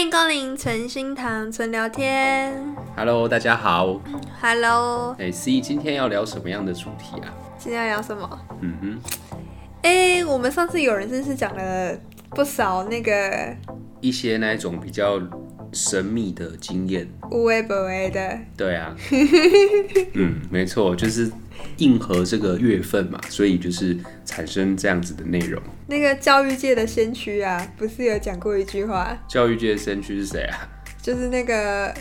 欢迎光临存心堂存聊天。Hello，大家好。Hello。哎，C，今天要聊什么样的主题啊？今天要聊什么？嗯哼。哎，我们上次有人真是讲了不少那个一些那一种比较神秘的经验，无为不为的。对啊。嗯，没错，就是。应和这个月份嘛，所以就是产生这样子的内容。那个教育界的先驱啊，不是有讲过一句话？教育界的先驱是谁啊？就是那个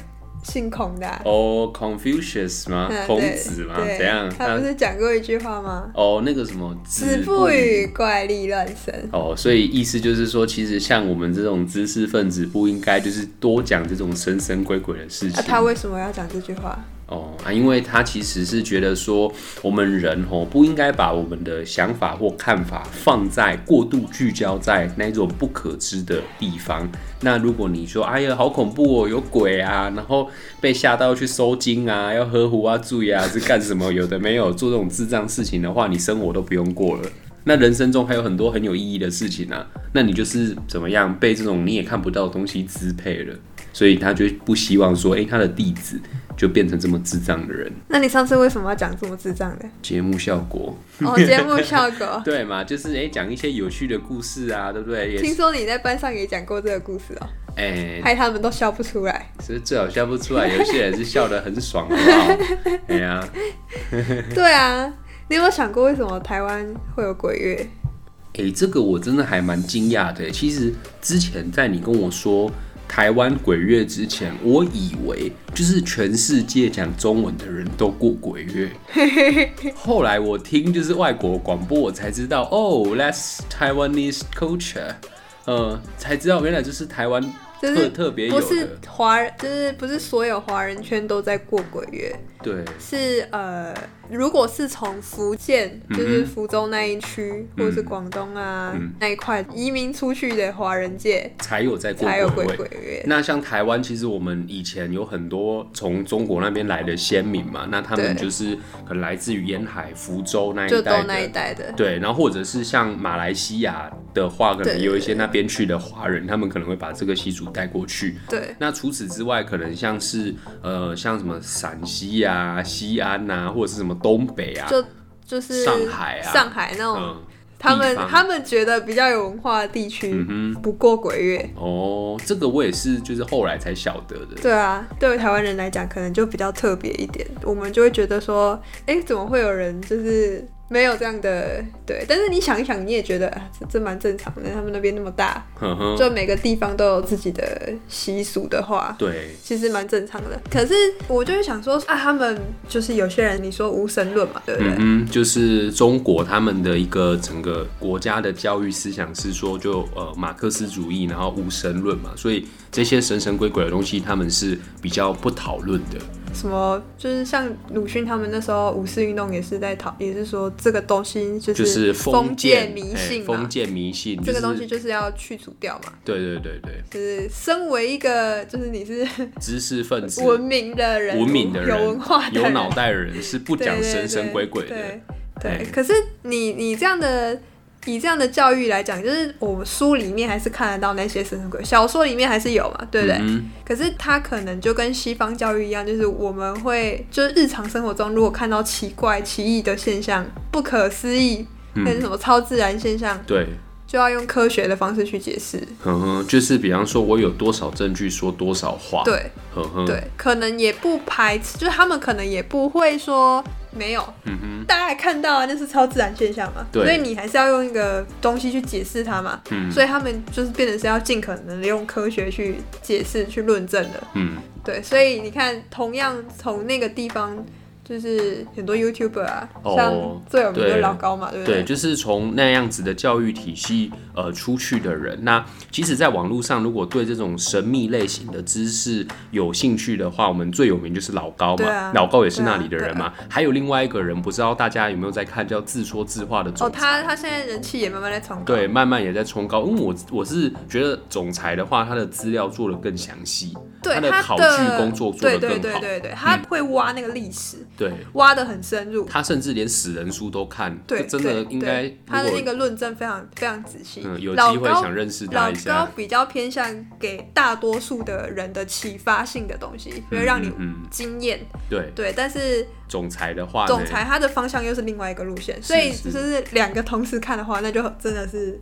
姓孔的啊。哦，Confucius 吗？孔子吗？怎样？他不是讲过一句话吗？哦，那个什么，子不语怪力乱神。哦，所以意思就是说，其实像我们这种知识分子，不应该就是多讲这种神神鬼鬼的事情。啊，他为什么要讲这句话？哦啊，因为他其实是觉得说，我们人哦不应该把我们的想法或看法放在过度聚焦在那种不可知的地方。那如果你说，哎呀，好恐怖哦，有鬼啊，然后被吓到去收惊啊，要喝壶啊、注意啊，是干什么？有的没有做这种智障事情的话，你生活都不用过了。那人生中还有很多很有意义的事情啊，那你就是怎么样被这种你也看不到的东西支配了。所以他就不希望说，哎、他的弟子就变成这么智障的人。那你上次为什么要讲这么智障的？节目效果。哦，节目效果。对嘛，就是哎，讲、欸、一些有趣的故事啊，对不对？听说你在班上也讲过这个故事哦。哎、欸，害他们都笑不出来。其实最好笑不出来，有些人是笑得很爽，好不好？哎呀，对啊，你有没有想过为什么台湾会有鬼月？哎、欸，这个我真的还蛮惊讶的。其实之前在你跟我说。台湾鬼月之前，我以为就是全世界讲中文的人都过鬼月。后来我听就是外国广播，我才知道哦，that's Taiwanese culture，呃，才知道原来就是台湾特特别有的。不是华人，就是不是所有华人圈都在过鬼月。对，是呃。如果是从福建，就是福州那一区，嗯、或者是广东啊、嗯、那一块移民出去的华人界，才有在过鬼，才有鬼鬼月。那像台湾，其实我们以前有很多从中国那边来的先民嘛，那他们就是可能来自于沿海福州那一带那一带的。对，然后或者是像马来西亚的话，可能有一些那边去的华人，他们可能会把这个习俗带过去。对。那除此之外，可能像是呃，像什么陕西啊、西安啊，或者是什么。东北啊，就就是上海啊，上海那种，嗯、他们他们觉得比较有文化的地区，不过鬼月。哦，这个我也是，就是后来才晓得的。对啊，对于台湾人来讲，可能就比较特别一点，我们就会觉得说，哎、欸，怎么会有人就是。没有这样的对，但是你想一想，你也觉得啊，这这蛮正常的。他们那边那么大，就每个地方都有自己的习俗的话，对，其实蛮正常的。可是我就是想说啊，他们就是有些人，你说无神论嘛，对不对？嗯，就是中国他们的一个整个国家的教育思想是说就，就呃马克思主义，然后无神论嘛，所以这些神神鬼鬼的东西，他们是比较不讨论的。什么就是像鲁迅他们那时候五四运动也是在讨，也是说这个东西就是封建迷信，封建迷信这个东西就是要去除掉嘛。对对对对，就是身为一个就是你是 知识分子、文明的人、文明的人、有文化、有脑袋的人是不讲神神鬼鬼的。对，可是你你这样的。以这样的教育来讲，就是我们书里面还是看得到那些神神鬼，小说里面还是有嘛，对不对？嗯、可是他可能就跟西方教育一样，就是我们会就是日常生活中如果看到奇怪、奇异的现象、不可思议，那是、嗯、什么超自然现象，对，就要用科学的方式去解释。哼哼，就是比方说，我有多少证据说多少话，对，呵呵对，可能也不排斥，就是他们可能也不会说。没有，嗯哼，大家还看到啊，那是超自然现象嘛，对，所以你还是要用一个东西去解释它嘛，嗯，所以他们就是变成是要尽可能的用科学去解释、去论证的，嗯，对，所以你看，同样从那个地方。就是很多 YouTuber 啊，像最有名的老高嘛，哦、对，不对？对，就是从那样子的教育体系呃出去的人。那其实，在网络上，如果对这种神秘类型的知识有兴趣的话，我们最有名就是老高嘛。啊、老高也是那里的人嘛。啊啊、还有另外一个人，不知道大家有没有在看，叫自说自话的总裁。哦，他他现在人气也慢慢在冲高。对，慢慢也在冲高。因为我我是觉得总裁的话，他的资料做的更详细，对他的考据工作做的更好。对对对对对，他会挖那个历史。对，挖的很深入。他甚至连死人书都看，对，真的应该他的那个论证非常非常仔细。嗯，有机会想认识他一下。老高比较偏向给大多数的人的启发性的东西，会让你惊艳。对对，但是总裁的话，总裁他的方向又是另外一个路线，所以就是两个同时看的话，那就真的是，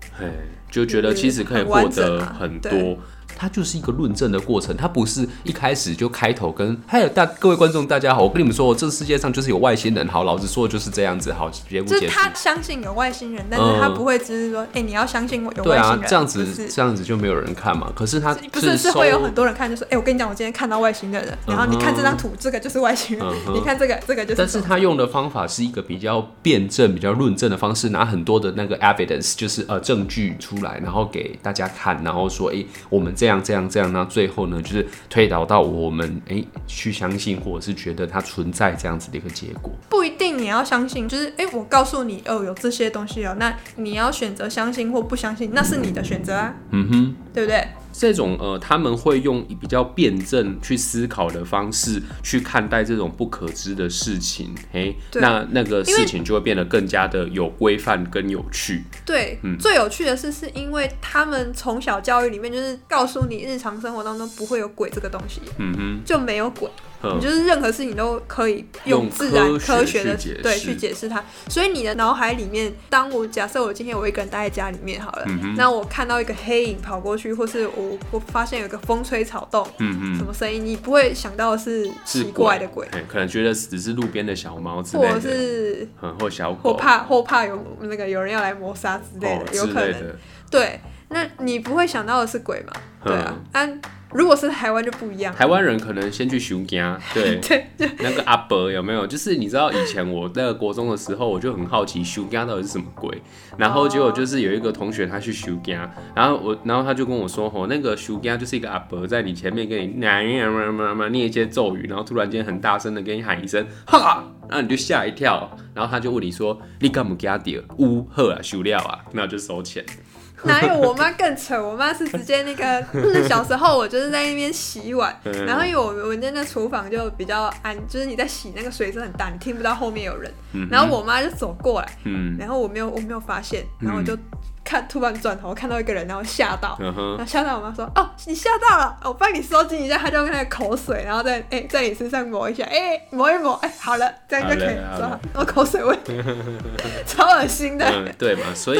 就觉得其实可以获得很多。它就是一个论证的过程，它不是一开始就开头跟还有大各位观众大家好，我跟你们说，这个世界上就是有外星人，好，老子说的就是这样子，好，节目结束。就是他相信有外星人，但是他不会只是说，哎、嗯欸，你要相信我有外星人。对啊，这样子、就是、这样子就没有人看嘛。可是他不是是会有很多人看，就是，哎、欸，我跟你讲，我今天看到外星人了，然后你看这张图，这个就是外星人，嗯、你看这个这个就是。但是他用的方法是一个比较辩证、比较论证的方式，拿很多的那个 evidence，就是呃证据出来，然后给大家看，然后说，哎、欸，我们这样这样这样那。最后呢，就是推导到我们哎、欸、去相信，或者是觉得它存在这样子的一个结果。不一定你要相信，就是哎、欸，我告诉你哦，有这些东西哦，那你要选择相信或不相信，那是你的选择啊。嗯哼，对不对？这种呃，他们会用比较辩证去思考的方式去看待这种不可知的事情，嘿，那那个事情就会变得更加的有规范跟有趣。对，嗯，最有趣的是，是因为他们从小教育里面就是告诉你，日常生活当中不会有鬼这个东西，嗯哼，就没有鬼。你就是任何事情都可以用自然科学的学对去解释它，所以你的脑海里面，当我假设我今天我一个人待在家里面好了，嗯、那我看到一个黑影跑过去，或是我我发现有个风吹草动，嗯嗯，什么声音，你不会想到是奇怪的鬼，鬼可能觉得只是路边的小猫之类的，或者是或小狗，或怕或怕有那个有人要来谋杀之类的，哦、有可能，对，那你不会想到的是鬼吗？对啊，啊。如果是台湾就不一样，台湾人可能先去修家，对，对那个阿伯有没有？就是你知道以前我那个国中的时候，我就很好奇修家到底是什么鬼，然后结果就是有一个同学他去修家，然后我，然后他就跟我说，吼，那个修家就是一个阿伯在你前面跟你念一些咒语，然后突然间很大声的跟你喊一声哈，然后你就吓一跳，然后他就问你说，你敢不敢掉？呜喝啊，修料啊，那就收钱。哪有我妈更扯？我妈是直接那个，小时候我就是在那边洗碗，然后因为我们我们家那厨房就比较安，就是你在洗那个水声很大，你听不到后面有人，然后我妈就走过来，然后我没有我没有发现，然后我就。看，突然转头看到一个人，然后吓到，然后吓到我妈说：“哦，你吓到了，我帮你收紧一下。”他就用那个口水，然后在哎、欸、在你身上抹一下，哎、欸、抹一抹，哎、欸、好了，这样就可以了。我口水味，超恶心的、嗯，对嘛？所以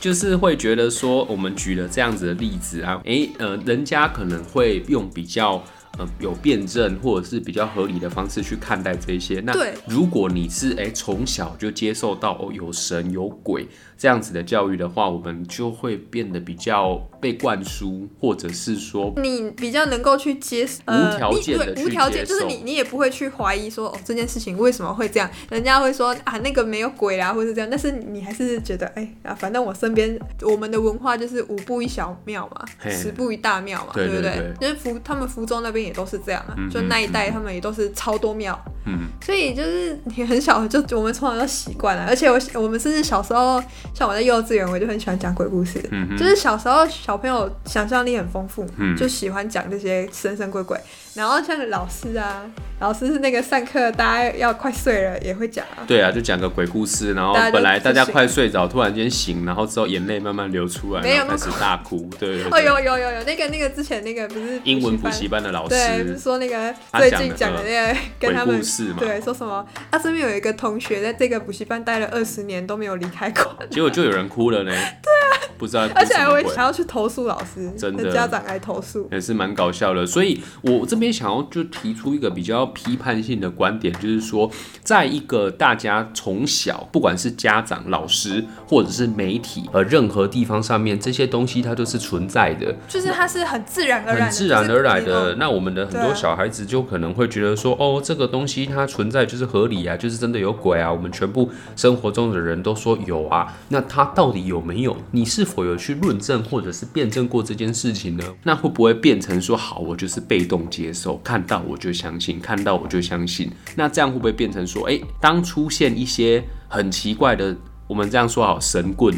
就是会觉得说，我们举了这样子的例子啊，哎、欸、呃，人家可能会用比较。呃，有辩证或者是比较合理的方式去看待这些。那如果你是哎从小就接受到哦有神有鬼这样子的教育的话，我们就会变得比较被灌输，或者是说你比较能够去接受，无条件的无条件就是你你也不会去怀疑说哦这件事情为什么会这样，人家会说啊那个没有鬼啊或者是这样，但是你还是觉得哎啊反正我身边我们的文化就是五步一小庙嘛，十步一大庙嘛，对不对？因为福他们福州那边。也都是这样啊，就那一带他们也都是超多庙，嗯，所以就是你很小就我们从小就习惯了，而且我我们甚至小时候，像我在幼稚园，我就很喜欢讲鬼故事，嗯，就是小时候小朋友想象力很丰富，嗯，就喜欢讲这些神神鬼鬼。然后像老师啊，老师是那个上课大家要快睡了也会讲啊。对啊，就讲个鬼故事，然后本来大家快睡着，突然间醒，然后之后眼泪慢慢流出来，没有开始大哭。对。哦，有有有有，那个那个之前那个不是英文补习班的老师，对，不是说那个最近讲的那个跟他们鬼故事嘛，对，说什么他身边有一个同学在这个补习班待了二十年都没有离开过，结果就有人哭了呢。对啊，不知道，而且还会想要去投诉老师，真的家长来投诉，也是蛮搞笑的。所以我这边。想要就提出一个比较批判性的观点，就是说，在一个大家从小不管是家长、老师或者是媒体，呃，任何地方上面这些东西它都是存在的，就是它是很自然而然、很自然而然的。那我们的很多小孩子就可能会觉得说，哦，这个东西它存在就是合理啊，就是真的有鬼啊。我们全部生活中的人都说有啊，那它到底有没有？你是否有去论证或者是辩证过这件事情呢？那会不会变成说，好，我就是被动接受？看到我就相信，看到我就相信。那这样会不会变成说，诶，当出现一些很奇怪的，我们这样说好，神棍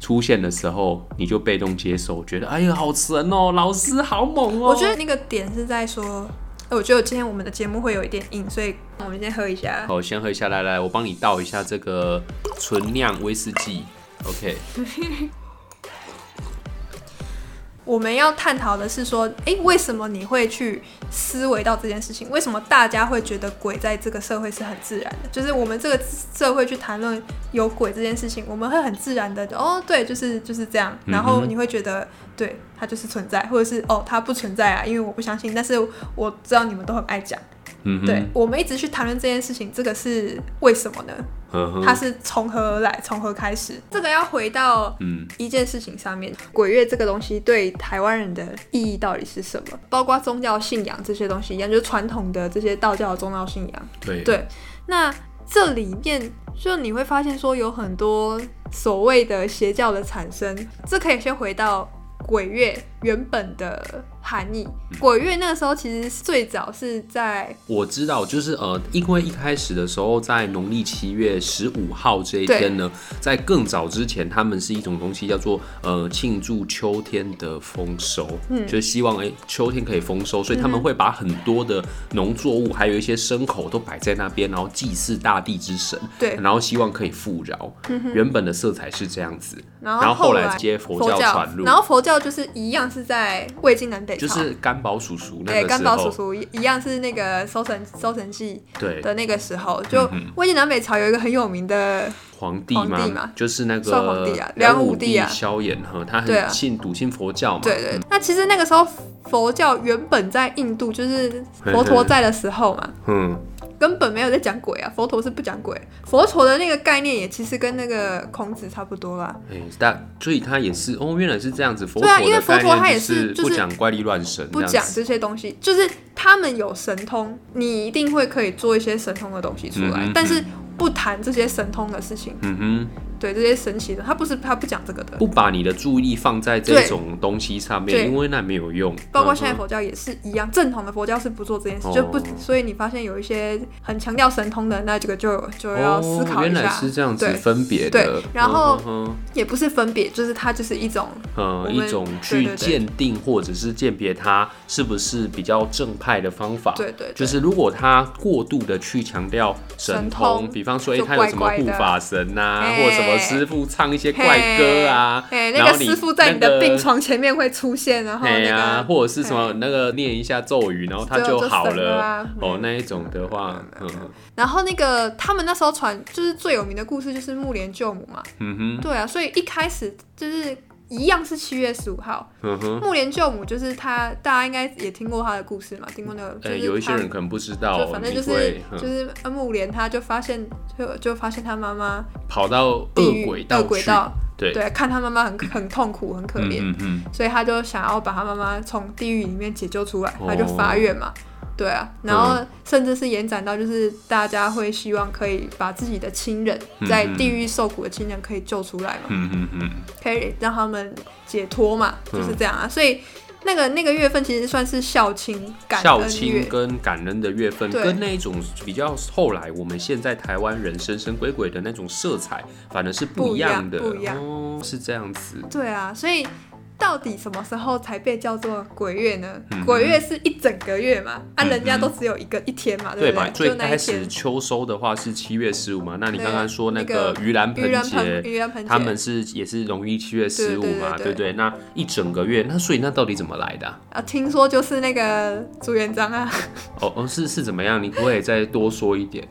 出现的时候，你就被动接受，觉得哎呀好神哦，老师好猛哦。我觉得那个点是在说。我觉得今天我们的节目会有一点硬，所以我们先喝一下。好，先喝一下，来来，我帮你倒一下这个纯酿威士忌。OK。我们要探讨的是说，诶，为什么你会去思维到这件事情？为什么大家会觉得鬼在这个社会是很自然的？就是我们这个社会去谈论有鬼这件事情，我们会很自然的，哦，对，就是就是这样。然后你会觉得，对，它就是存在，或者是哦，它不存在啊，因为我不相信。但是我知道你们都很爱讲。嗯，对，我们一直去谈论这件事情，这个是为什么呢？它是从何而来，从何开始？这个要回到嗯一件事情上面，嗯、鬼月这个东西对台湾人的意义到底是什么？包括宗教信仰这些东西一样，就是传统的这些道教的宗教信仰。对对，那这里面就你会发现说有很多所谓的邪教的产生，这可以先回到鬼月原本的。含义，鬼月那个时候其实最早是在我知道，就是呃，因为一开始的时候在农历七月十五号这一天呢，在更早之前，他们是一种东西叫做呃庆祝秋天的丰收，嗯，就是希望哎、欸、秋天可以丰收，所以他们会把很多的农作物还有一些牲口都摆在那边，然后祭祀大地之神，对，然后希望可以富饶。原本的色彩是这样子，然后后来接佛教传入，然后佛教就是一样是在魏晋南北朝。就是甘宝叔叔那个时候，甘宝叔叔一一样是那个收神收成季对的那个时候，就魏晋南北朝有一个很有名的皇帝嘛，就是那个皇帝啊，梁武帝啊，萧衍和，他很信笃信佛教嘛，对对。那其实那个时候佛教原本在印度，就是佛陀在的时候嘛，嗯。根本没有在讲鬼啊！佛陀是不讲鬼，佛陀的那个概念也其实跟那个孔子差不多啦。哎、欸，但所以他也是哦，原来是这样子。佛对啊，因为佛陀他也是不讲怪力乱神，不讲这些东西，就是他们有神通，你一定会可以做一些神通的东西出来，嗯嗯嗯，但是不谈这些神通的事情。嗯哼。对这些神奇的，他不是他不讲这个的，不把你的注意力放在这种东西上面，因为那没有用。包括现在佛教也是一样，正统的佛教是不做这件事，就不，所以你发现有一些很强调神通的，那这个就就要思考一下。原来是这样子分别的，对，然后也不是分别，就是它就是一种，呃，一种去鉴定或者是鉴别它是不是比较正派的方法。对对，就是如果他过度的去强调神通，比方说，哎，他有什么护法神呐，或什么。师傅唱一些怪歌啊，哎，那个师傅在你的病床前面会出现，然后那个或者是什么那个念一下咒语，然后他就好了哦，那一种的话，嗯，然后那个他们那时候传就是最有名的故事就是木莲救母嘛，嗯哼，对啊，所以一开始就是。一样是七月十五号，目连救母就是他，大家应该也听过他的故事嘛？听过那个？就是有一些人可能不知道，就反正就是就是木莲他就发现就就发现他妈妈跑到恶鬼恶鬼道，对。对，看他妈妈很很痛苦很可怜，所以他就想要把他妈妈从地狱里面解救出来，他就发愿嘛。对啊，然后甚至是延展到，就是大家会希望可以把自己的亲人在地狱受苦的亲人可以救出来嘛，嗯嗯嗯，可以让他们解脱嘛，就是这样啊。所以那个那个月份其实算是孝亲感恩月，孝亲跟感恩的月份，跟那一种比较后来我们现在台湾人神神鬼鬼的那种色彩，反而是不一样的，不一样，哦，是这样子。对啊，所以。到底什么时候才被叫做鬼月呢？鬼月是一整个月嘛，啊，人家都只有一个一天嘛，对不对？最开始秋收的话是七月十五嘛，那你刚刚说那个盂兰盆节，盂兰盆节他们是也是农历七月十五嘛，对不对？那一整个月，那所以那到底怎么来的？啊，听说就是那个朱元璋啊。哦哦，是是怎么样？你可不可以再多说一点？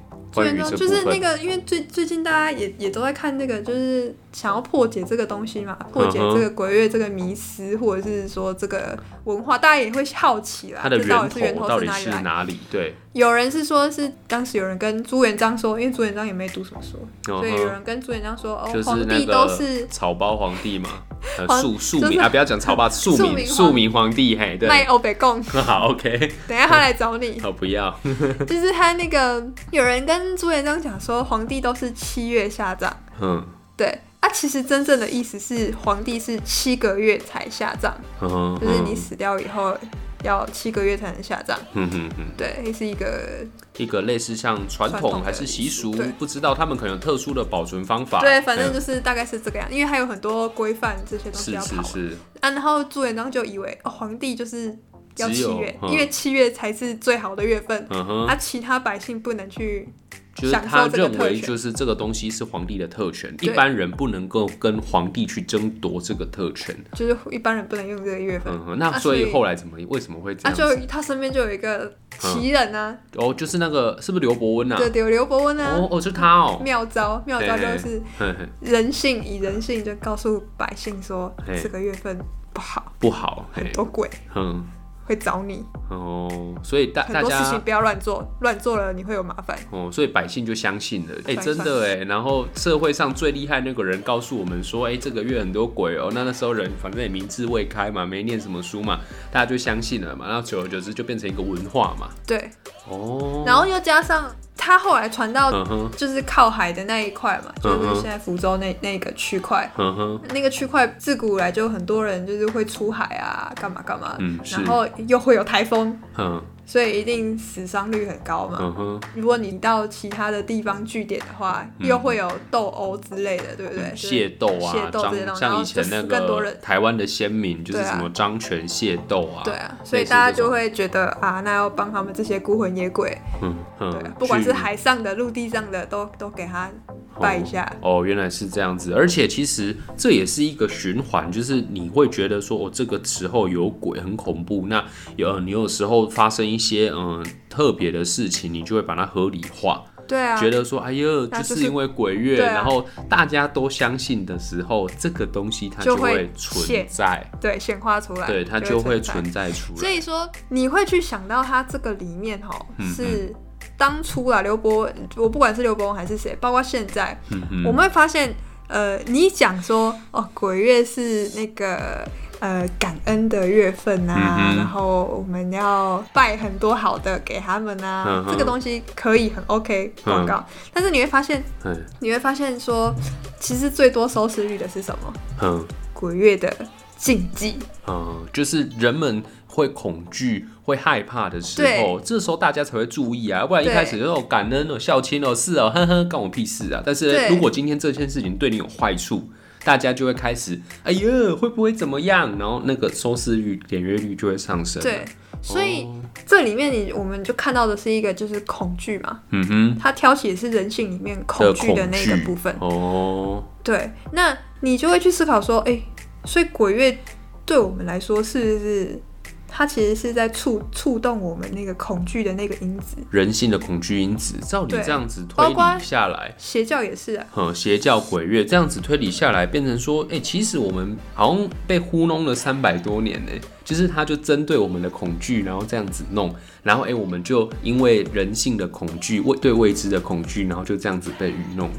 就是那个，因为最最近大家也也都在看那个，就是想要破解这个东西嘛，破解这个鬼月这个迷思，或者是说这个文化，大家也会好奇啦。它的源头到底是哪里？对，有人是说是当时有人跟朱元璋说，因为朱元璋也没读什么书，所以有人跟朱元璋说，哦，皇帝都是草包皇帝嘛，庶庶民啊，不要讲草包，庶民庶民皇帝，嘿，对，卖欧北贡，好，OK，等一下他来找你，哦，不要，就是他那个有人跟。跟朱元璋讲说，皇帝都是七月下葬。嗯，对啊，其实真正的意思是，皇帝是七个月才下葬。嗯，就是你死掉以后要七个月才能下葬。嗯哼哼，对，是一个一个类似像传统还是习俗，不知道他们可能有特殊的保存方法。对，反正就是大概是这个样，因为还有很多规范这些东西要跑。是是是。啊，然后朱元璋就以为哦，皇帝就是。要七月，因为七月才是最好的月份。嗯，啊，其他百姓不能去。就是他认为，就是这个东西是皇帝的特权，一般人不能够跟皇帝去争夺这个特权。就是一般人不能用这个月份。嗯，那所以后来怎么为什么会这样？啊，就他身边就有一个奇人啊。哦，就是那个是不是刘伯温啊？对对，刘伯温啊。哦哦，是他哦。妙招，妙招就是人性，以人性就告诉百姓说，这个月份不好，不好，很多鬼。嗯。会找你。哦，所以大大家很多事情不要乱做，乱做了你会有麻烦。哦，所以百姓就相信了，哎、欸，真的哎，然后社会上最厉害那个人告诉我们说，哎、欸，这个月很多鬼哦，那那时候人反正也明智未开嘛，没念什么书嘛，大家就相信了嘛，然后久而久之就变成一个文化嘛，对，哦，然后又加上。他后来传到就是靠海的那一块嘛，就是现在福州那那个区块，那个区块自古来就很多人就是会出海啊，干嘛干嘛，然后又会有台风。所以一定死伤率很高嘛。嗯哼。如果你到其他的地方据点的话，又会有斗殴之类的，对不对？械斗啊，张像以前那个台湾的先民，就是什么张权械斗啊。对啊，所以大家就会觉得啊，那要帮他们这些孤魂野鬼，嗯嗯，对，不管是海上的、陆地上的，都都给他拜一下。哦，原来是这样子，而且其实这也是一个循环，就是你会觉得说，哦，这个时候有鬼很恐怖，那有你有时候发生。一些嗯特别的事情，你就会把它合理化，对啊，觉得说哎呦，就是因为鬼月，然后大家都相信的时候，这个东西它就会存在，对，显化出来，对，它就会存在。出来。所以说，你会去想到它这个里面哈，是当初啊，刘伯，我不管是刘伯温还是谁，包括现在，我们会发现，呃，你讲说哦，鬼月是那个。呃，感恩的月份啊，嗯、然后我们要拜很多好的给他们啊，嗯、这个东西可以很 OK 广告，嗯、但是你会发现，嗯、你会发现说，其实最多收视率的是什么？嗯，鬼月的禁忌，嗯，就是人们会恐惧、会害怕的时候，这时候大家才会注意啊，不然一开始就感恩哦、孝亲哦，是哦，呵呵，关我屁事啊！但是如果今天这件事情对你有坏处。大家就会开始，哎呀，会不会怎么样？然后那个收视率、点阅率就会上升。对，所以、哦、这里面你我们就看到的是一个就是恐惧嘛。嗯哼，它挑起的是人性里面恐惧的那个部分。哦，对，那你就会去思考说，哎，所以鬼月对我们来说是不是？它其实是在触触动我们那个恐惧的那个因子，人性的恐惧因子。照你这样子推理下来，邪教也是啊。嗯，邪教鬼月这样子推理下来，变成说，哎、欸，其实我们好像被糊弄了三百多年呢。就是他就针对我们的恐惧，然后这样子弄，然后哎、欸，我们就因为人性的恐惧，未对未知的恐惧，然后就这样子被愚弄。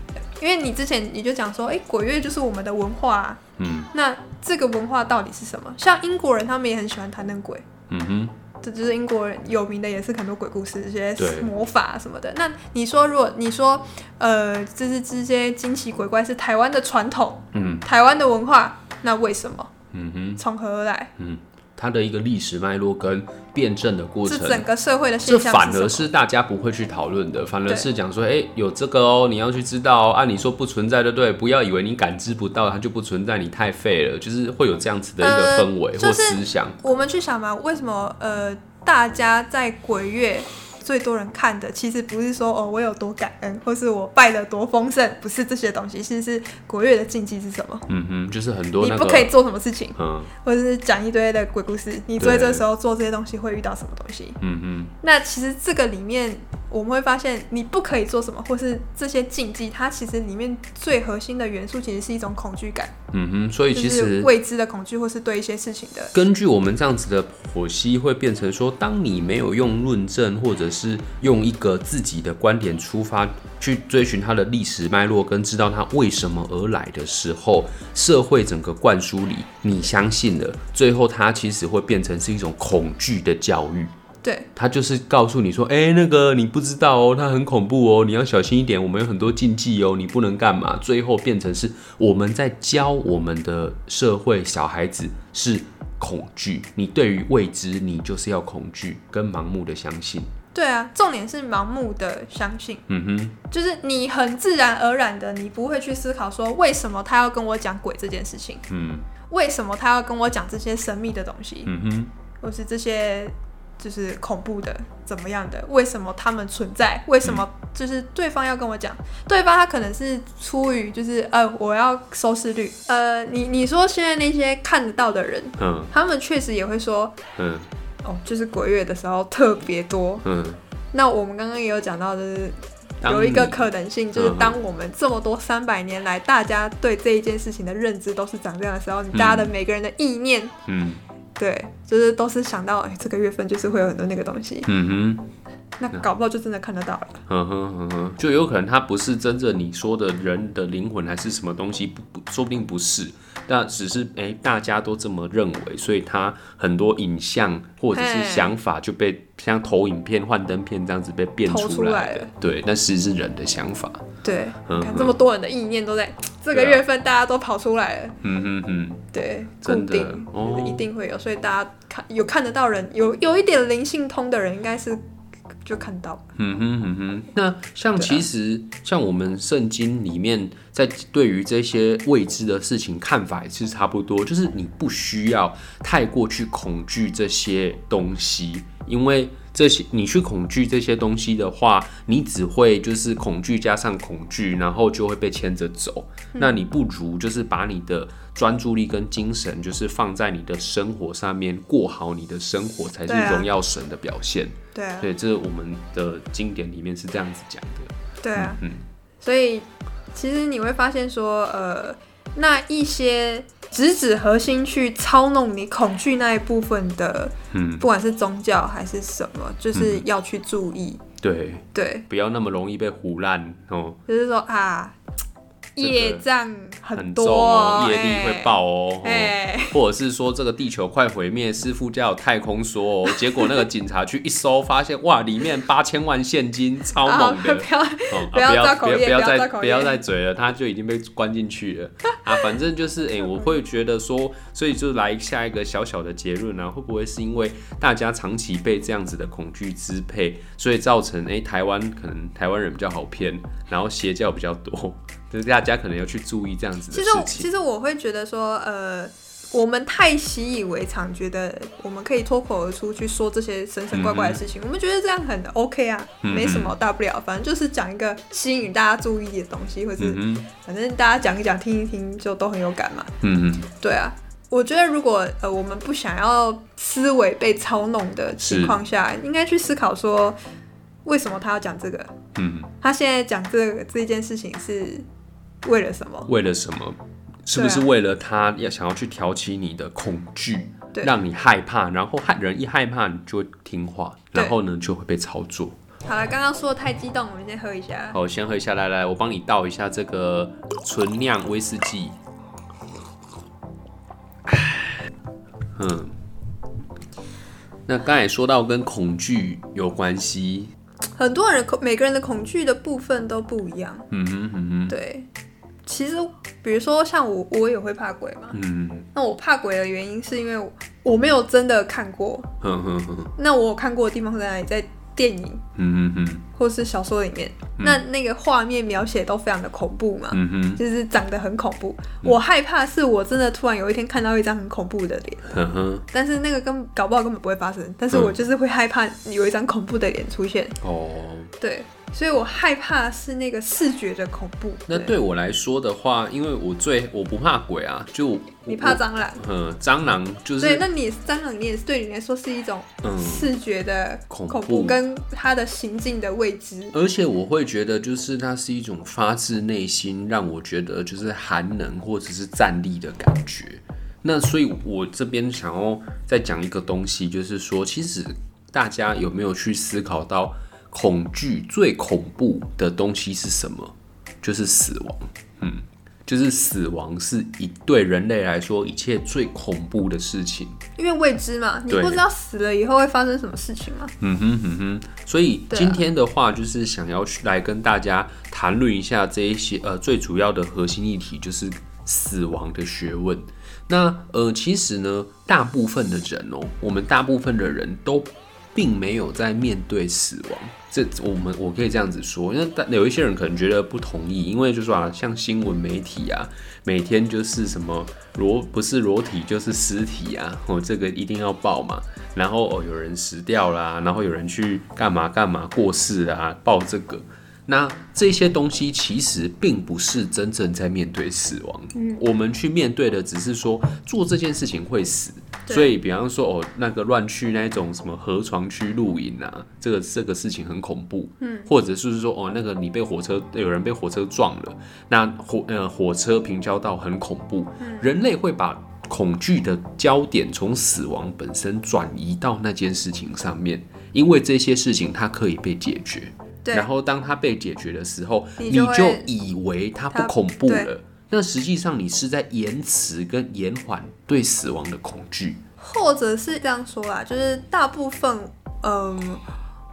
因为你之前你就讲说，哎、欸，鬼月就是我们的文化、啊，嗯，那这个文化到底是什么？像英国人他们也很喜欢谈论鬼，嗯哼，这就是英国人有名的，也是很多鬼故事，这些魔法什么的。那你说，如果你说，呃，就是这些惊奇鬼怪是台湾的传统，嗯，台湾的文化，那为什么？嗯哼，从何而来？嗯。它的一个历史脉络跟辩证的过程，是整个社会的现象，这反而是大家不会去讨论的，反而是讲说，哎、欸，有这个哦，你要去知道哦。按、啊、你说不存在，对不对？不要以为你感知不到，它就不存在，你太废了。就是会有这样子的一个氛围或思想。呃就是、我们去想嘛，为什么呃，大家在鬼月？最多人看的其实不是说哦，我有多感恩，或是我拜的多丰盛，不是这些东西，其实是国乐的禁忌是什么？嗯哼，就是很多、那个、你不可以做什么事情，嗯，或者是讲一堆的鬼故事，你在这时候做这些东西会遇到什么东西？嗯哼，那其实这个里面。我们会发现，你不可以做什么，或是这些禁忌，它其实里面最核心的元素，其实是一种恐惧感。嗯哼，所以其实未知的恐惧，或是对一些事情的。根据我们这样子的剖析，会变成说，当你没有用论证，或者是用一个自己的观点出发，去追寻它的历史脉络，跟知道它为什么而来的时候，社会整个灌输里，你相信了，最后它其实会变成是一种恐惧的教育。对，他就是告诉你说，哎、欸，那个你不知道哦，他很恐怖哦，你要小心一点，我们有很多禁忌哦，你不能干嘛。最后变成是我们在教我们的社会小孩子是恐惧，你对于未知，你就是要恐惧跟盲目的相信。对啊，重点是盲目的相信。嗯哼，就是你很自然而然的，你不会去思考说，为什么他要跟我讲鬼这件事情。嗯，为什么他要跟我讲这些神秘的东西？嗯哼。或是这些就是恐怖的怎么样的？为什么他们存在？为什么就是对方要跟我讲？嗯、对方他可能是出于就是呃，我要收视率。呃，你你说现在那些看得到的人，嗯，他们确实也会说，嗯，哦，就是鬼月的时候特别多，嗯。那我们刚刚也有讲到，就是有一个可能性，就是当我们这么多三百年来，大家对这一件事情的认知都是长这样的时候，你大家的每个人的意念，嗯，对，就是都是想到，哎，这个月份就是会有很多那个东西，嗯哼，那搞不好就真的看得到了，嗯哼嗯哼，就有可能它不是真正你说的人的灵魂，还是什么东西，不不，说不定不是。但只是哎、欸，大家都这么认为，所以他很多影像或者是想法就被像投影片、幻灯片这样子被变出来了对，但其实是人的想法。对，嗯、看这么多人的意念都在这个月份，大家都跑出来了。嗯嗯嗯，对，固定哦，一定会有，所以大家看有看得到人，有有一点灵性通的人，应该是。就看到，嗯哼嗯哼。那像其实像我们圣经里面，在对于这些未知的事情看法也是差不多，就是你不需要太过去恐惧这些东西，因为。这些你去恐惧这些东西的话，你只会就是恐惧加上恐惧，然后就会被牵着走。嗯、那你不如就是把你的专注力跟精神，就是放在你的生活上面，过好你的生活才是荣耀神的表现。对啊，对，这是我们的经典里面是这样子讲的。对啊，嗯，所以其实你会发现说，呃，那一些。直指核心去操弄你恐惧那一部分的，嗯，不管是宗教还是什么，就是要去注意，嗯、对对，不要那么容易被胡烂哦。就是说啊。业障很多哦，业力会爆哦，或者是说这个地球快毁灭，师傅家有太空梭哦，结果那个警察去一搜，发现哇，里面八千万现金，超猛的，不要不要不要再不要再嘴了，他就已经被关进去了。啊，反正就是哎，我会觉得说，所以就来下一个小小的结论啊，会不会是因为大家长期被这样子的恐惧支配，所以造成哎台湾可能台湾人比较好骗，然后邪教比较多。就是大家可能要去注意这样子的事情。其实，其实我会觉得说，呃，我们太习以为常，觉得我们可以脱口而出去说这些神神怪怪的事情。嗯、我们觉得这样很 OK 啊，嗯、没什么大不了，反正就是讲一个吸引大家注意的东西，或者反正大家讲一讲、听一听，就都很有感嘛。嗯嗯对啊，我觉得如果呃我们不想要思维被操弄的情况下，应该去思考说，为什么他要讲这个？嗯，他现在讲这个这件事情是。为了什么？为了什么？是不是为了他要想要去挑起你的恐惧，对让你害怕，然后害人一害怕你就会听话，然后呢就会被操作。好了，刚刚说的太激动，我们先喝一下。好，先喝一下。来来，我帮你倒一下这个纯酿威士忌。嗯，那刚才说到跟恐惧有关系，很多人恐每个人的恐惧的部分都不一样。嗯哼，嗯哼，对。其实，比如说像我，我也会怕鬼嘛。嗯。那我怕鬼的原因是因为我没有真的看过。那我有看过的地方在哪里？在电影。嗯嗯嗯。或是小说里面，嗯、那那个画面描写都非常的恐怖嘛。嗯哼。就是长得很恐怖。嗯、我害怕是我真的突然有一天看到一张很恐怖的脸。嗯哼。但是那个根搞不好根本不会发生，但是我就是会害怕有一张恐怖的脸出现。哦。对。所以我害怕是那个视觉的恐怖。那对我来说的话，因为我最我不怕鬼啊，就你怕蟑螂。嗯，蟑螂就是。对，那你蟑螂，你也是对你来说是一种视觉的恐怖，跟它的行进的未知。而且我会觉得，就是它是一种发自内心让我觉得就是寒冷或者是站立的感觉。那所以，我这边想要再讲一个东西，就是说，其实大家有没有去思考到？恐惧最恐怖的东西是什么？就是死亡。嗯，就是死亡是一对人类来说一切最恐怖的事情，因为未知嘛，你不知道死了以后会发生什么事情嘛？嗯哼嗯哼。所以今天的话，就是想要来跟大家谈论一下这一些呃最主要的核心议题，就是死亡的学问。那呃，其实呢，大部分的人哦，我们大部分的人都。并没有在面对死亡。这我们我可以这样子说，因为但有一些人可能觉得不同意，因为就是说啊，像新闻媒体啊，每天就是什么裸不是裸体就是尸体啊，哦，这个一定要报嘛。然后哦，有人死掉啦，然后有人去干嘛干嘛过世啊，报这个。那这些东西其实并不是真正在面对死亡，嗯，我们去面对的只是说做这件事情会死，所以比方说哦，那个乱去那种什么河床区露营啊，这个这个事情很恐怖，嗯，或者是说哦，那个你被火车有人被火车撞了，那火呃火车平交道很恐怖，嗯，人类会把恐惧的焦点从死亡本身转移到那件事情上面，因为这些事情它可以被解决。然后当它被解决的时候，你就，你就以为它不恐怖了。那实际上你是在延迟跟延缓对死亡的恐惧，或者是这样说啦，就是大部分，嗯，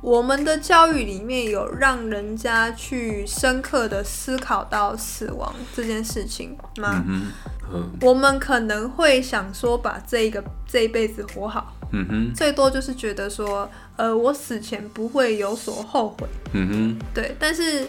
我们的教育里面有让人家去深刻的思考到死亡这件事情吗？嗯嗯，我们可能会想说，把这一个这一辈子活好。嗯哼，最多就是觉得说，呃，我死前不会有所后悔。嗯哼，对。但是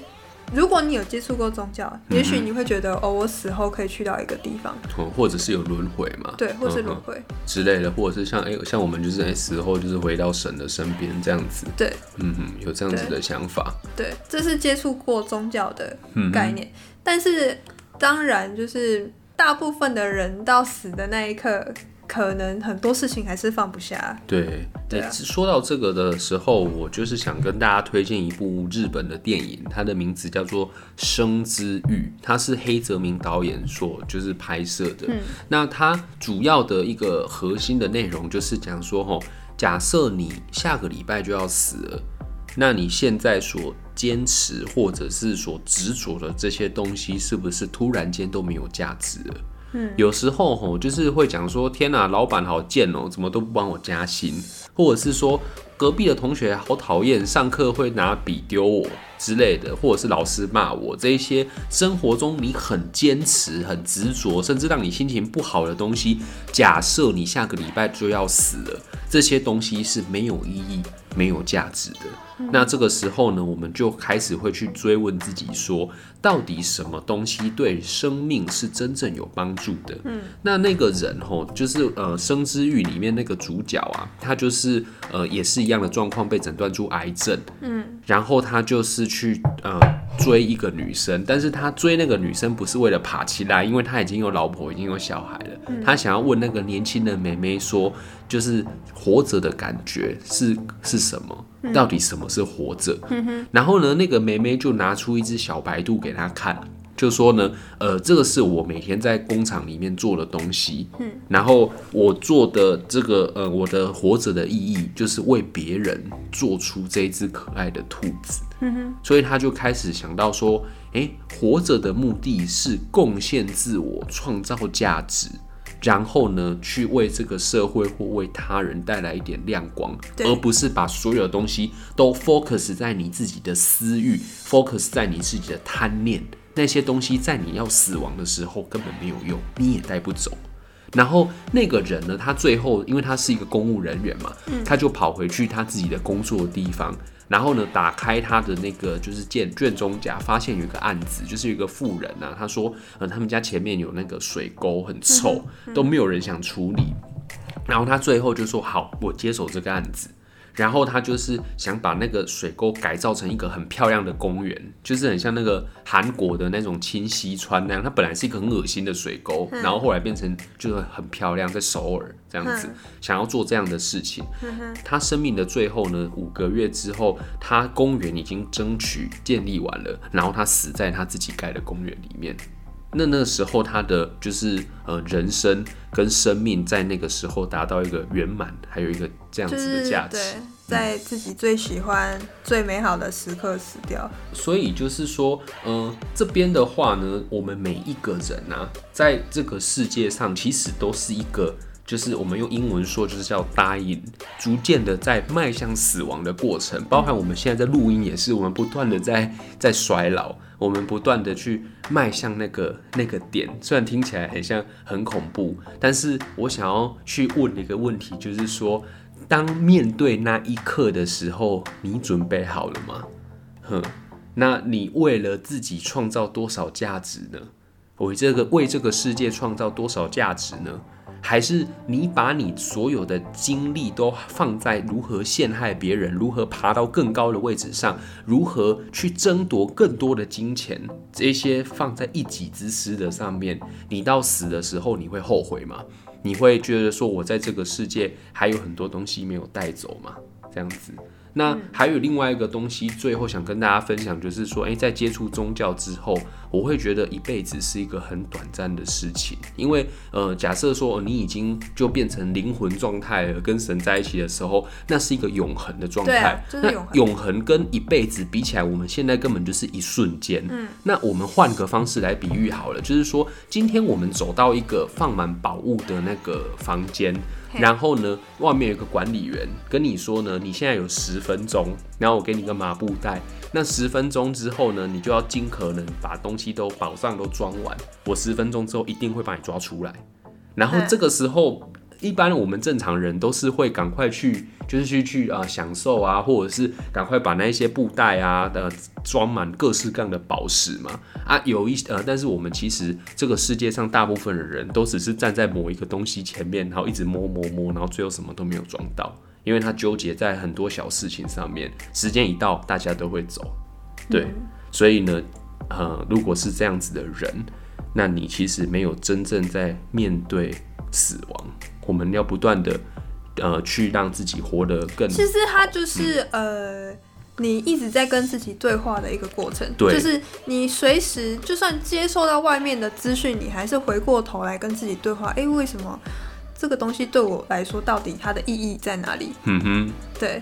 如果你有接触过宗教，嗯、也许你会觉得，哦，我死后可以去到一个地方，或者是有轮回嘛？对，或是轮回、嗯、之类的，或者是像哎、欸，像我们就是哎、欸、死后就是回到神的身边这样子。对，嗯嗯，有这样子的想法。对，对这是接触过宗教的概念。嗯、但是当然，就是大部分的人到死的那一刻。可能很多事情还是放不下。对，对啊，说到这个的时候，我就是想跟大家推荐一部日本的电影，它的名字叫做《生之欲》，它是黑泽明导演所就是拍摄的。嗯，那它主要的一个核心的内容就是讲说，吼，假设你下个礼拜就要死了，那你现在所坚持或者是所执着的这些东西，是不是突然间都没有价值了？有时候吼，就是会讲说，天哪，老板好贱哦，怎么都不帮我加薪，或者是说隔壁的同学好讨厌，上课会拿笔丢我之类的，或者是老师骂我，这一些生活中你很坚持、很执着，甚至让你心情不好的东西，假设你下个礼拜就要死了，这些东西是没有意义、没有价值的。那这个时候呢，我们就开始会去追问自己说，到底什么东西对生命是真正有帮助的？嗯，那那个人吼，就是呃《生之欲》里面那个主角啊，他就是呃也是一样的状况，被诊断出癌症。嗯，然后他就是去呃追一个女生，但是他追那个女生不是为了爬起来，因为他已经有老婆，已经有小孩了。嗯，他想要问那个年轻的妹妹说，就是活着的感觉是是什么？到底什么是活着？嗯？然后呢，那个妹妹就拿出一只小白兔给他看，就说呢，呃，这个是我每天在工厂里面做的东西。嗯，然后我做的这个，呃，我的活着的意义就是为别人做出这只可爱的兔子。嗯，所以他就开始想到说，诶，活着的目的是贡献自我，创造价值。然后呢，去为这个社会或为他人带来一点亮光，而不是把所有的东西都 focus 在你自己的私欲，focus 在你自己的贪念。那些东西在你要死亡的时候根本没有用，你也带不走。然后那个人呢，他最后因为他是一个公务人员嘛，他就跑回去他自己的工作的地方。然后呢，打开他的那个就是卷卷宗夹，发现有一个案子，就是有一个富人啊，他说，呃，他们家前面有那个水沟很臭，都没有人想处理。然后他最后就说，好，我接手这个案子。然后他就是想把那个水沟改造成一个很漂亮的公园，就是很像那个韩国的那种清溪川那样。它本来是一个很恶心的水沟，然后后来变成就是很漂亮，在首尔这样子，想要做这样的事情。他生命的最后呢，五个月之后，他公园已经争取建立完了，然后他死在他自己盖的公园里面。那那个时候，他的就是呃人生跟生命在那个时候达到一个圆满，还有一个这样子的价值，就是，对，在自己最喜欢、最美好的时刻死掉。所以就是说，嗯、呃，这边的话呢，我们每一个人啊，在这个世界上，其实都是一个。就是我们用英文说，就是叫 dying，逐渐的在迈向死亡的过程，包含我们现在在录音也是，我们不断的在在衰老，我们不断的去迈向那个那个点。虽然听起来很像很恐怖，但是我想要去问一个问题，就是说。当面对那一刻的时候，你准备好了吗？哼，那你为了自己创造多少价值呢？为这个为这个世界创造多少价值呢？还是你把你所有的精力都放在如何陷害别人，如何爬到更高的位置上，如何去争夺更多的金钱，这些放在一己之私的上面，你到死的时候你会后悔吗？你会觉得说我在这个世界还有很多东西没有带走吗？这样子。那还有另外一个东西，最后想跟大家分享，就是说，诶，在接触宗教之后，我会觉得一辈子是一个很短暂的事情，因为，呃，假设说你已经就变成灵魂状态了，跟神在一起的时候，那是一个永恒的状态。啊，就是永恒。那永恒跟一辈子比起来，我们现在根本就是一瞬间。嗯。那我们换个方式来比喻好了，就是说，今天我们走到一个放满宝物的那个房间。然后呢，外面有个管理员跟你说呢，你现在有十分钟，然后我给你个麻布袋，那十分钟之后呢，你就要尽可能把东西都宝藏都装完，我十分钟之后一定会把你抓出来，然后这个时候。一般我们正常人都是会赶快去，就是去去啊、呃、享受啊，或者是赶快把那一些布袋啊的装满各式各样的宝石嘛。啊，有一呃，但是我们其实这个世界上大部分的人都只是站在某一个东西前面，然后一直摸摸摸，然后最后什么都没有装到，因为他纠结在很多小事情上面，时间一到大家都会走，对，嗯、所以呢，呃，如果是这样子的人，那你其实没有真正在面对死亡。我们要不断的，呃，去让自己活得更。其实它就是、嗯、呃，你一直在跟自己对话的一个过程。对。就是你随时就算接受到外面的资讯，你还是回过头来跟自己对话。哎、欸，为什么这个东西对我来说，到底它的意义在哪里？嗯哼。对，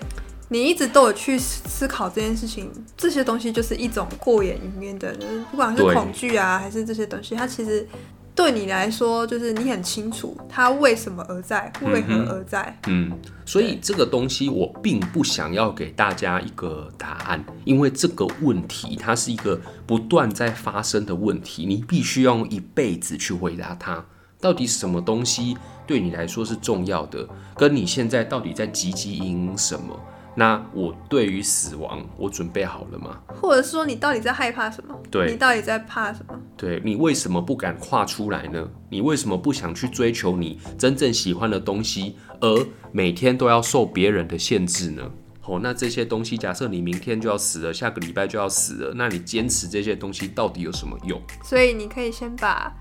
你一直都有去思考这件事情。这些东西就是一种过眼云烟的，不管是恐惧啊，还是这些东西，它其实。对你来说，就是你很清楚它为什么而在，为何而在。嗯，所以这个东西我并不想要给大家一个答案，因为这个问题它是一个不断在发生的问题，你必须要用一辈子去回答它。到底什么东西对你来说是重要的？跟你现在到底在汲汲营营什么？那我对于死亡，我准备好了吗？或者说，你到底在害怕什么？对，你到底在怕什么？对，你为什么不敢跨出来呢？你为什么不想去追求你真正喜欢的东西，而每天都要受别人的限制呢？哦，那这些东西，假设你明天就要死了，下个礼拜就要死了，那你坚持这些东西到底有什么用？所以你可以先把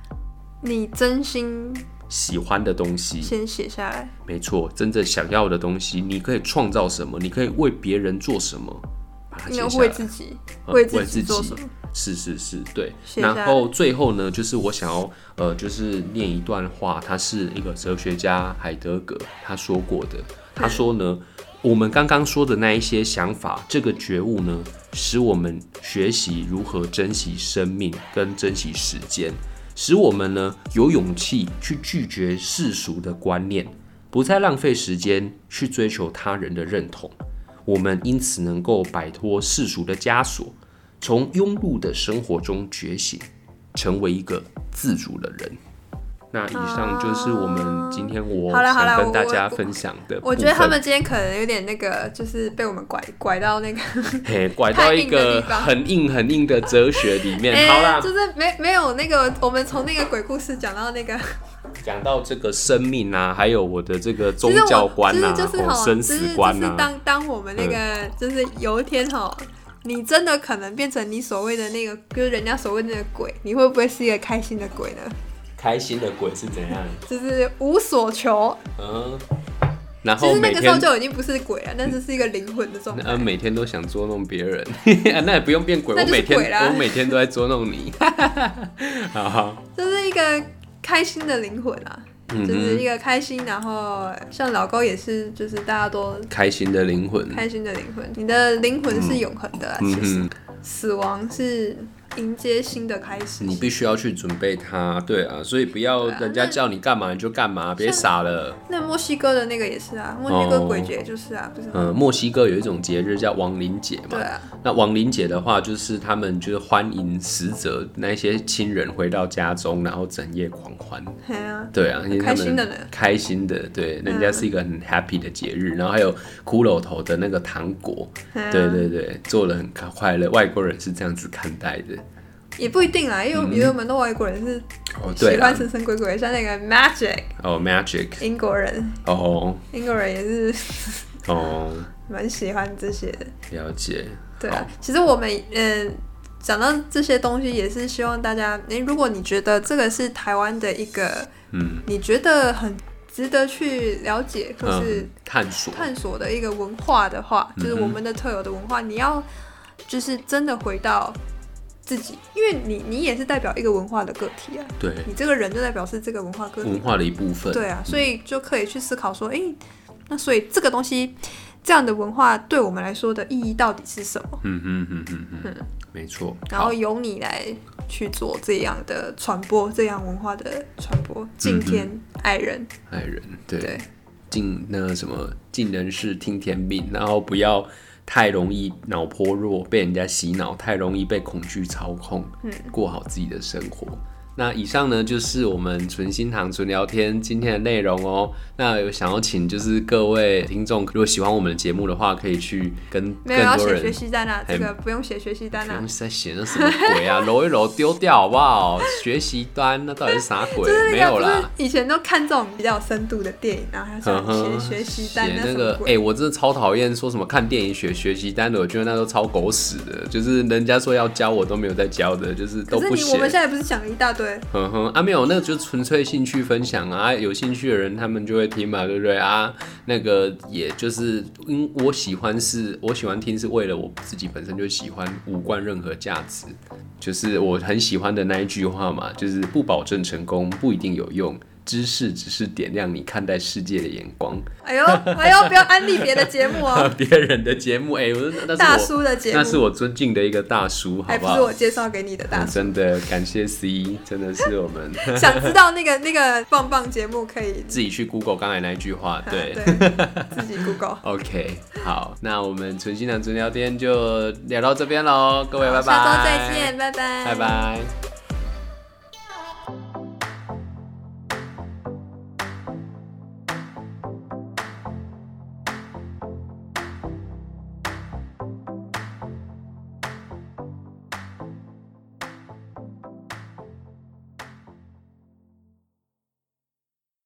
你真心。喜欢的东西先写下来，没错，真正想要的东西，你可以创造什么？你可以为别人做什么？把它写下来。为自己，为自己做什么？是是是，对。然后最后呢，就是我想要呃，就是念一段话，他是一个哲学家海德格他说过的。他说呢，我们刚刚说的那一些想法，这个觉悟呢，使我们学习如何珍惜生命跟珍惜时间。使我们呢有勇气去拒绝世俗的观念，不再浪费时间去追求他人的认同。我们因此能够摆脱世俗的枷锁，从庸碌的生活中觉醒，成为一个自主的人。那以上就是我们今天我想跟大家分享的。我觉得他们今天可能有点那个，就是被我们拐拐到那个，嘿，拐到一个很硬很硬的哲学里面。好啦，就是没没有那个，我们从那个鬼故事讲到那个，讲到这个生命啊，还有我的这个宗教观啊，就是生死观啊。当当我们那个，就是有一天哈，你真的可能变成你所谓的那个，就是人家所谓的那个鬼，你会不会是一个开心的鬼呢？开心的鬼是怎样？就是无所求。嗯，然后其实那个时候就已经不是鬼了，但是是一个灵魂的状态。嗯，每天都想捉弄别人，那也不用变鬼。我每天我每天都在捉弄你。好好，就是一个开心的灵魂啊，就是一个开心。然后像老高也是，就是大家都开心的灵魂，开心的灵魂。你的灵魂是永恒的，其实死亡是迎接新的开始。你必须要去准备它，对啊，所以不要人家叫你干嘛你就干嘛，别傻了。那墨西哥的那个也是啊，墨西哥鬼节就是啊，不是？嗯，墨西哥有一种节日叫亡灵节嘛。对啊。那亡灵节的话，就是他们就是欢迎死者那些亲人回到家中，然后整夜狂欢。对啊。对啊，开心的呢。开心的，对，人家是一个很 happy 的节日，然后还有骷髅头的那个糖果，对对对，做的很快乐。外国人是这样子看待的。也不一定啦，因为也有蛮多外国人是喜欢神神鬼鬼，像那个 Magic 哦，Magic。英国人。哦，英国人也是哦，蛮喜欢这些的。了解。对啊，其实我们嗯讲到这些东西，也是希望大家，诶，如果你觉得这个是台湾的一个嗯，你觉得很值得去了解或是探索。探索的一个文化的话，就是我们的特有的文化，你要就是真的回到。自己，因为你你也是代表一个文化的个体啊，对，你这个人就代表是这个文化个体，文化的一部分，对啊，所以就可以去思考说，哎、欸，那所以这个东西，这样的文化对我们来说的意义到底是什么？嗯嗯嗯嗯嗯，没错。然后由你来去做这样的传播，这样文化的传播，敬天爱人，爱人，对，敬那个什么，敬人事听天命，然后不要。太容易脑波弱，被人家洗脑，太容易被恐惧操控，嗯，过好自己的生活。那以上呢，就是我们纯心堂纯聊天今天的内容哦。那有想要请就是各位听众，如果喜欢我们的节目的话，可以去跟更多人。没有要写学习单啊，这个不用写学习单啊。不用再写那什么鬼啊，揉一揉丢掉好不好？学习单那到底是啥鬼？没有啦。以前都看这种比较有深度的电影，然后还写学习单。写那个哎、欸，我真的超讨厌说什么看电影写学习单的，我觉得那都超狗屎的。就是人家说要教，我都没有在教的，就是都不写。我们现在不是讲了一大堆。哼哼啊，没有，那就纯粹兴趣分享啊，有兴趣的人他们就会听嘛，对不对啊？那个也就是，嗯我喜欢是，我喜欢听是为了我自己本身就喜欢，无关任何价值，就是我很喜欢的那一句话嘛，就是不保证成功，不一定有用。知识只是点亮你看待世界的眼光。哎呦，哎呦，不要安利别的节目哦。别人的节目，哎、欸，我那是我大叔的节目，那是我尊敬的一个大叔，好不好？还不是我介绍给你的大叔。嗯、真的感谢 C，真的是我们。想知道那个那个棒棒节目，可以自己去 Google 刚才那一句话，对，对自己 Google。OK，好，那我们存心的纯聊天就聊到这边喽，各位拜拜，下周再见，拜拜，拜拜。